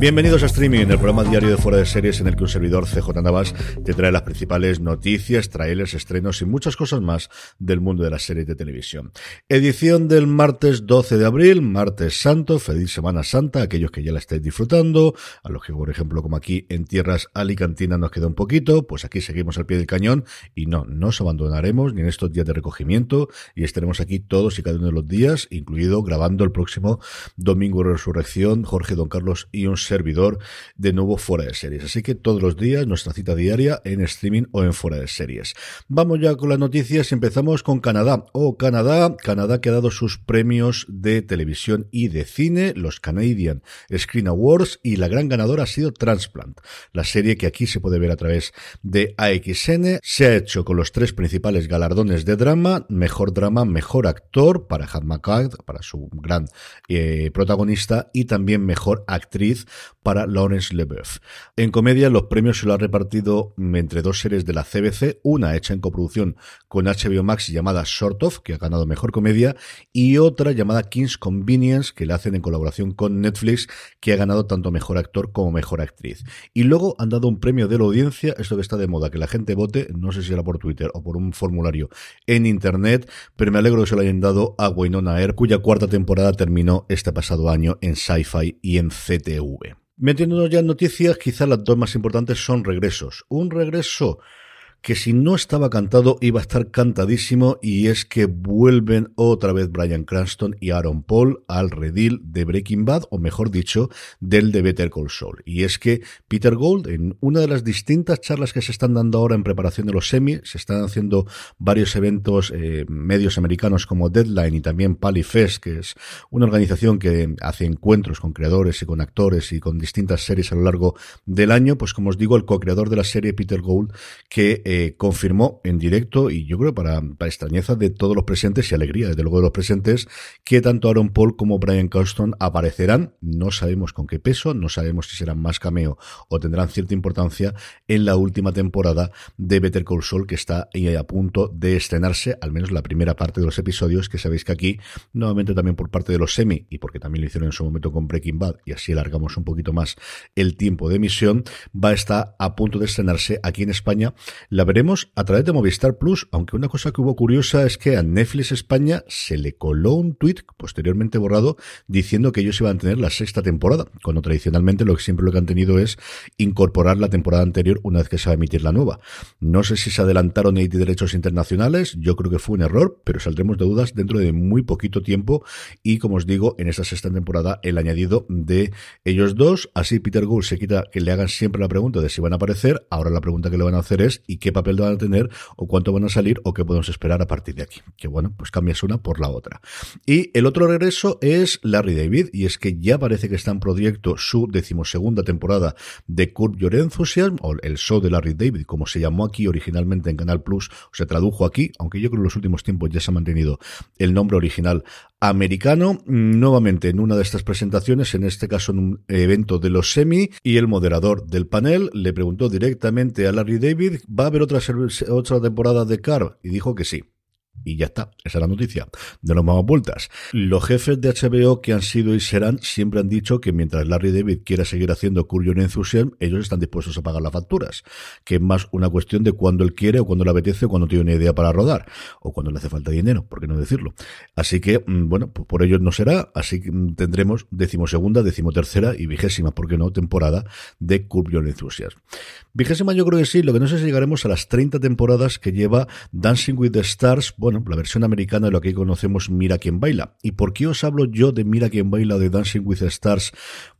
Bienvenidos a Streaming, el programa diario de Fuera de Series en el que un servidor CJ Navas te trae las principales noticias, trailers, estrenos y muchas cosas más del mundo de las series de televisión. Edición del martes 12 de abril, martes santo, feliz Semana Santa, aquellos que ya la estáis disfrutando, a los que por ejemplo como aquí en tierras alicantinas nos queda un poquito, pues aquí seguimos al pie del cañón y no, no os abandonaremos ni en estos días de recogimiento y estaremos aquí todos y cada uno de los días, incluido grabando el próximo domingo resurrección, Jorge, Don Carlos y un servidor de nuevo fuera de series. Así que todos los días nuestra cita diaria en streaming o en fuera de series. Vamos ya con las noticias empezamos con Canadá. Oh, Canadá, Canadá que ha dado sus premios de televisión y de cine, los Canadian Screen Awards y la gran ganadora ha sido Transplant, la serie que aquí se puede ver a través de AXN. Se ha hecho con los tres principales galardones de drama, mejor drama, mejor actor para Hannah McCart, para su gran eh, protagonista y también mejor actriz para Lawrence Leboeuf. En comedia, los premios se lo ha repartido entre dos series de la CBC, una hecha en coproducción con HBO Max llamada Short Of, que ha ganado mejor comedia, y otra llamada King's Convenience, que la hacen en colaboración con Netflix, que ha ganado tanto mejor actor como mejor actriz. Y luego han dado un premio de la audiencia, esto que está de moda, que la gente vote, no sé si era por Twitter o por un formulario en internet, pero me alegro que se lo hayan dado a Wynonna Air, cuya cuarta temporada terminó este pasado año en Sci-Fi y en CTV. Metiéndonos ya en noticias, quizás las dos más importantes son regresos. Un regreso que si no estaba cantado iba a estar cantadísimo y es que vuelven otra vez Brian Cranston y Aaron Paul al redil de Breaking Bad o mejor dicho del de Better Call Saul. Y es que Peter Gold en una de las distintas charlas que se están dando ahora en preparación de los semi se están haciendo varios eventos eh, medios americanos como Deadline y también Palifest que es una organización que hace encuentros con creadores y con actores y con distintas series a lo largo del año pues como os digo el co-creador de la serie Peter Gold que eh, confirmó en directo, y yo creo para, extrañeza de todos los presentes y alegría, desde luego de los presentes, que tanto Aaron Paul como Brian Carston aparecerán. No sabemos con qué peso, no sabemos si serán más cameo o tendrán cierta importancia en la última temporada de Better Call Saul, que está a punto de estrenarse, al menos la primera parte de los episodios, que sabéis que aquí, nuevamente también por parte de los semi, y porque también lo hicieron en su momento con Breaking Bad, y así alargamos un poquito más el tiempo de emisión, va a estar a punto de estrenarse aquí en España la veremos a través de Movistar Plus, aunque una cosa que hubo curiosa es que a Netflix España se le coló un tuit posteriormente borrado diciendo que ellos iban a tener la sexta temporada, cuando tradicionalmente lo que siempre lo que han tenido es incorporar la temporada anterior una vez que se va a emitir la nueva. No sé si se adelantaron de derechos internacionales, yo creo que fue un error, pero saldremos de dudas dentro de muy poquito tiempo y como os digo, en esta sexta temporada el añadido de ellos dos, así Peter Gould se quita que le hagan siempre la pregunta de si van a aparecer, ahora la pregunta que le van a hacer es ¿y qué qué papel van a tener o cuánto van a salir o qué podemos esperar a partir de aquí. Que bueno, pues cambias una por la otra. Y el otro regreso es Larry David y es que ya parece que está en proyecto su decimosegunda temporada de Curb Your Enthusiasm o el show de Larry David, como se llamó aquí originalmente en Canal Plus, o se tradujo aquí, aunque yo creo que en los últimos tiempos ya se ha mantenido el nombre original americano, nuevamente en una de estas presentaciones, en este caso en un evento de los semi, y el moderador del panel le preguntó directamente a Larry David, ¿va a haber otra, otra temporada de Car? Y dijo que sí. Y ya está, esa es la noticia. De los más vueltas. Los jefes de HBO que han sido y serán siempre han dicho que mientras Larry David quiera seguir haciendo Curious Enthusiasm, ellos están dispuestos a pagar las facturas. Que es más una cuestión de cuando él quiere o cuando le apetece o cuando tiene una idea para rodar. O cuando le hace falta dinero, por qué no decirlo. Así que, mm, bueno, pues por ellos no será. Así que mm, tendremos decimosegunda, decimotercera y vigésima, por qué no, temporada de Curious Enthusiasm. Vigésima yo creo que sí, lo que no sé si llegaremos a las 30 temporadas que lleva Dancing with the Stars, la versión americana de lo que conocemos Mira quién baila. ¿Y por qué os hablo yo de Mira quién baila de Dancing with the Stars?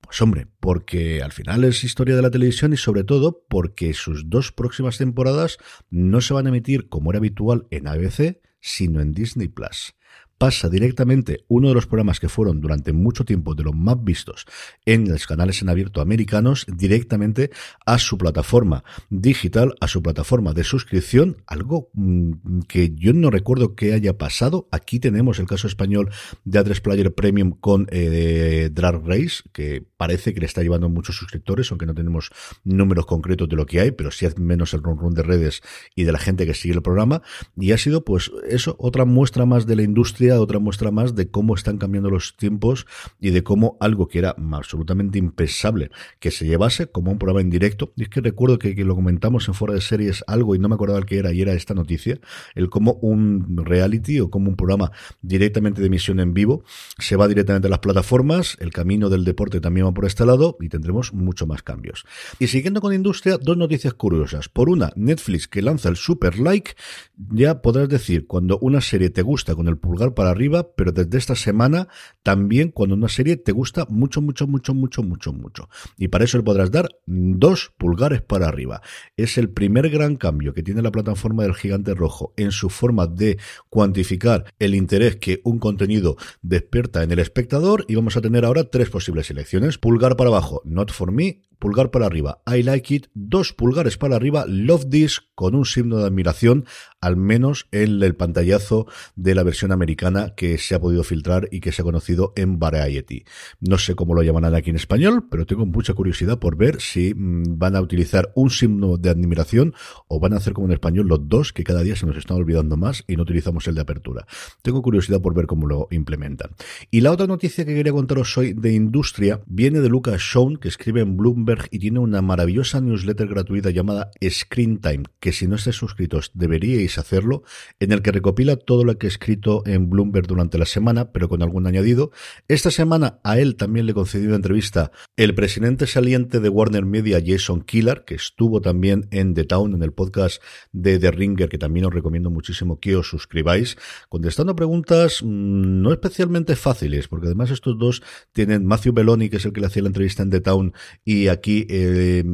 Pues hombre, porque al final es historia de la televisión y sobre todo porque sus dos próximas temporadas no se van a emitir como era habitual en ABC, sino en Disney Plus. Pasa directamente uno de los programas que fueron durante mucho tiempo de los más vistos en los canales en abierto americanos directamente a su plataforma digital, a su plataforma de suscripción, algo mm, que yo no recuerdo que haya pasado. Aquí tenemos el caso español de A3 Player Premium con eh, Drag Race, que parece que le está llevando muchos suscriptores, aunque no tenemos números concretos de lo que hay, pero sí es menos el run run de redes y de la gente que sigue el programa. Y ha sido, pues, eso, otra muestra más de la industria, otra muestra más de cómo están cambiando los tiempos y de cómo algo que era absolutamente impensable que se llevase como un programa en directo. Y es que recuerdo que, lo comentamos en fuera de series algo y no me acordaba el que era y era esta noticia, el cómo un reality o como un programa directamente de emisión en vivo se va directamente a las plataformas, el camino del deporte también va por este lado y tendremos mucho más cambios. Y siguiendo con industria, dos noticias curiosas. Por una, Netflix que lanza el super like, ya podrás decir cuando una serie te gusta con el pulgar para arriba, pero desde esta semana también cuando una serie te gusta mucho, mucho, mucho, mucho, mucho, mucho. Y para eso le podrás dar dos pulgares para arriba. Es el primer gran cambio que tiene la plataforma del gigante rojo en su forma de cuantificar el interés que un contenido despierta en el espectador y vamos a tener ahora tres posibles selecciones. Pulgar para abajo, not for me, pulgar para arriba, I like it, dos pulgares para arriba, love this, con un signo de admiración, al menos en el pantallazo de la versión americana que se ha podido filtrar y que se ha conocido en Variety. No sé cómo lo llaman aquí en español, pero tengo mucha curiosidad por ver si mm, van a utilizar un signo de admiración o van a hacer como en español los dos, que cada día se nos están olvidando más y no utilizamos el de apertura. Tengo curiosidad por ver cómo lo implementan. Y la otra noticia que quería contaros hoy de industria viene de Lucas Shawn, que escribe en Bloomberg y tiene una maravillosa newsletter gratuita llamada Screen Time, que si no estáis suscritos deberíais hacerlo, en el que recopila todo lo que he escrito en Bloomberg durante la semana, pero con algún añadido. Esta semana a él también le concedió una entrevista el presidente saliente de Warner Media, Jason Killer, que estuvo también en The Town, en el podcast de The Ringer, que también os recomiendo muchísimo que os suscribáis, contestando preguntas mm, no especialmente fáciles, porque además estos dos tienen Matthew Belloni, que es el que le hacía la entrevista en The Town, y aquí eh,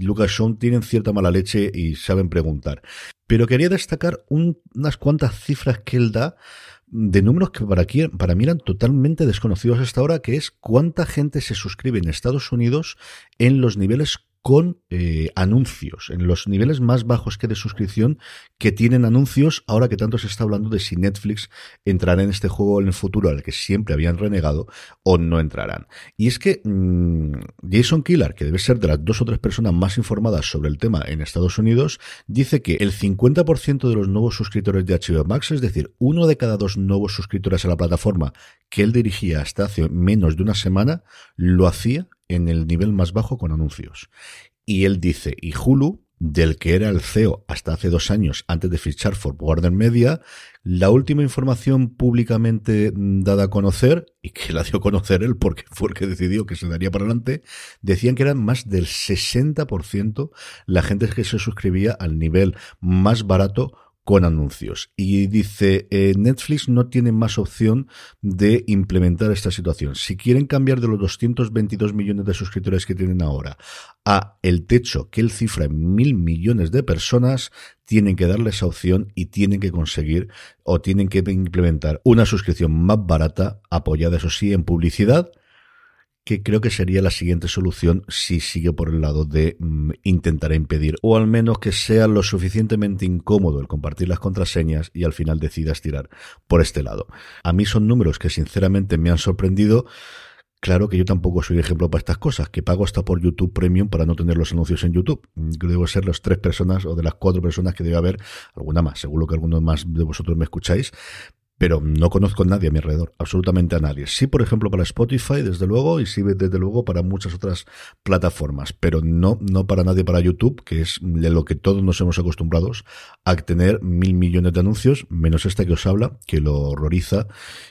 Lucas Shawn tienen cierta mala leche y saben preguntar. Pero quería destacar unas cuantas cifras que él da de números que para, para mí eran totalmente desconocidos hasta ahora, que es cuánta gente se suscribe en Estados Unidos en los niveles con eh, anuncios, en los niveles más bajos que de suscripción que tienen anuncios, ahora que tanto se está hablando de si Netflix entrará en este juego en el futuro al que siempre habían renegado o no entrarán. Y es que mm, Jason Killer, que debe ser de las dos o tres personas más informadas sobre el tema en Estados Unidos, dice que el 50% de los nuevos suscriptores de HBO Max, es decir, uno de cada dos nuevos suscriptores a la plataforma que él dirigía hasta hace menos de una semana, lo hacía en el nivel más bajo con anuncios. Y él dice, y Hulu, del que era el CEO hasta hace dos años antes de fichar for Warner Media, la última información públicamente dada a conocer, y que la dio a conocer él porque fue el que decidió que se daría para adelante, decían que eran más del 60% la gente que se suscribía al nivel más barato con anuncios. Y dice, eh, Netflix no tiene más opción de implementar esta situación. Si quieren cambiar de los 222 millones de suscriptores que tienen ahora a el techo que él cifra en mil millones de personas, tienen que darle esa opción y tienen que conseguir o tienen que implementar una suscripción más barata, apoyada eso sí en publicidad, que creo que sería la siguiente solución si sigue por el lado de mm, intentar impedir, o al menos que sea lo suficientemente incómodo el compartir las contraseñas y al final decidas tirar por este lado. A mí son números que sinceramente me han sorprendido. Claro que yo tampoco soy ejemplo para estas cosas, que pago hasta por YouTube Premium para no tener los anuncios en YouTube. Creo debo ser las tres personas o de las cuatro personas que debe haber, alguna más, seguro que algunos más de vosotros me escucháis, pero no conozco a nadie a mi alrededor, absolutamente a nadie. Sí, por ejemplo, para Spotify, desde luego, y sí, desde luego, para muchas otras plataformas, pero no, no para nadie para YouTube, que es de lo que todos nos hemos acostumbrados a tener mil millones de anuncios, menos este que os habla, que lo horroriza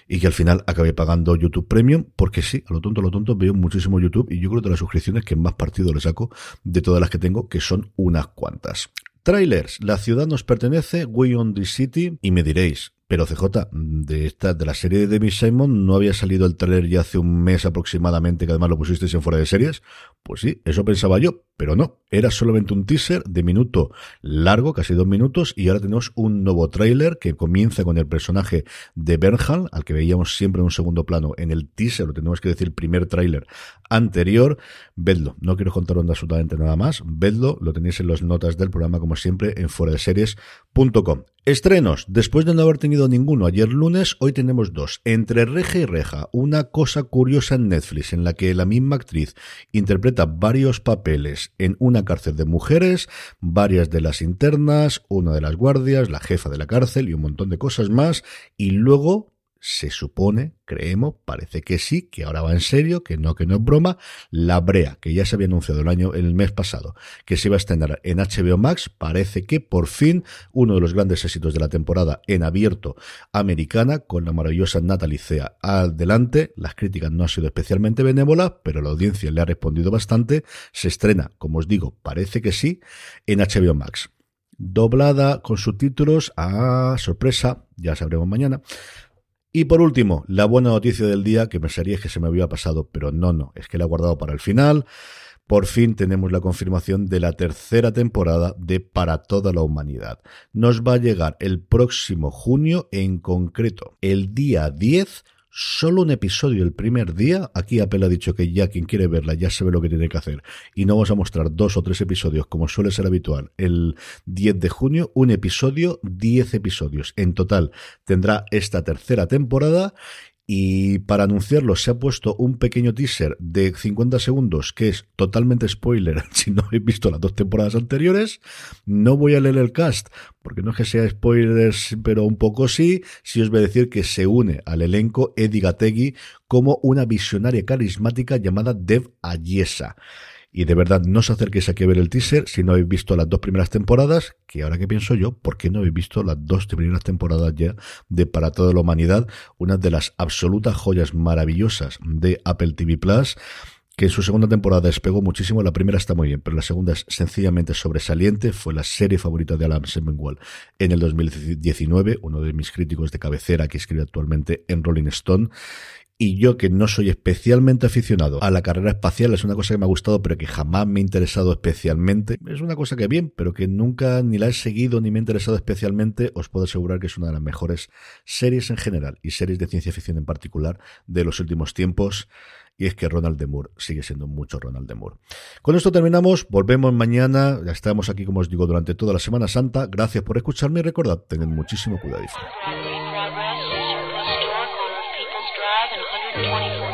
y que al final acabé pagando YouTube Premium, porque sí, a lo tonto, a lo tonto, veo muchísimo YouTube y yo creo que de las suscripciones que más partido le saco de todas las que tengo, que son unas cuantas. Trailers, la ciudad nos pertenece, We on the City, y me diréis, pero CJ, de esta, de la serie de David Simon, ¿no había salido el trailer ya hace un mes aproximadamente, que además lo pusisteis en fuera de series? Pues sí, eso pensaba yo. Pero no, era solamente un teaser de minuto largo, casi dos minutos, y ahora tenemos un nuevo tráiler que comienza con el personaje de Bernhal, al que veíamos siempre en un segundo plano en el teaser, o tenemos que decir primer tráiler anterior. Vedlo, no quiero contaros absolutamente nada más, vedlo, lo tenéis en las notas del programa como siempre en foradeseries.com. Estrenos. Después de no haber tenido ninguno ayer lunes, hoy tenemos dos. Entre reja y reja, una cosa curiosa en Netflix en la que la misma actriz interpreta varios papeles en una cárcel de mujeres, varias de las internas, una de las guardias, la jefa de la cárcel y un montón de cosas más. Y luego se supone, creemos, parece que sí, que ahora va en serio, que no, que no es broma, La Brea, que ya se había anunciado el año, el mes pasado, que se iba a estrenar en HBO Max, parece que por fin uno de los grandes éxitos de la temporada en abierto americana, con la maravillosa Natalie Cea adelante, las críticas no han sido especialmente benévolas, pero la audiencia le ha respondido bastante, se estrena, como os digo, parece que sí, en HBO Max. Doblada con subtítulos a ah, sorpresa, ya sabremos mañana, y por último, la buena noticia del día, que pensaría que se me había pasado, pero no, no, es que la he guardado para el final. Por fin tenemos la confirmación de la tercera temporada de Para toda la humanidad. Nos va a llegar el próximo junio, en concreto, el día 10 solo un episodio el primer día. Aquí Apple ha dicho que ya quien quiere verla ya sabe lo que tiene que hacer. Y no vamos a mostrar dos o tres episodios como suele ser habitual el 10 de junio. Un episodio, 10 episodios. En total tendrá esta tercera temporada y para anunciarlo se ha puesto un pequeño teaser de 50 segundos que es totalmente spoiler si no habéis visto las dos temporadas anteriores. No voy a leer el cast porque no es que sea spoilers, pero un poco sí. Si os voy a decir que se une al elenco Eddie Gategui como una visionaria carismática llamada Dev Ayesa. Y de verdad, no os acerquéis aquí a ver el teaser si no habéis visto las dos primeras temporadas, que ahora que pienso yo, ¿por qué no habéis visto las dos primeras temporadas ya de Para toda la humanidad? Una de las absolutas joyas maravillosas de Apple TV Plus que en su segunda temporada despegó muchísimo. La primera está muy bien, pero la segunda es sencillamente sobresaliente. Fue la serie favorita de Alan Semmelweis en el 2019, uno de mis críticos de cabecera que escribe actualmente en Rolling Stone. Y yo que no soy especialmente aficionado a la carrera espacial, es una cosa que me ha gustado, pero que jamás me ha interesado especialmente. Es una cosa que bien, pero que nunca ni la he seguido ni me ha interesado especialmente. Os puedo asegurar que es una de las mejores series en general y series de ciencia ficción en particular de los últimos tiempos. Y es que Ronald de Moore sigue siendo mucho Ronald de Moore. Con esto terminamos, volvemos mañana. Ya estamos aquí, como os digo, durante toda la Semana Santa. Gracias por escucharme y recordad, tened muchísimo cuidado. 125 and 126.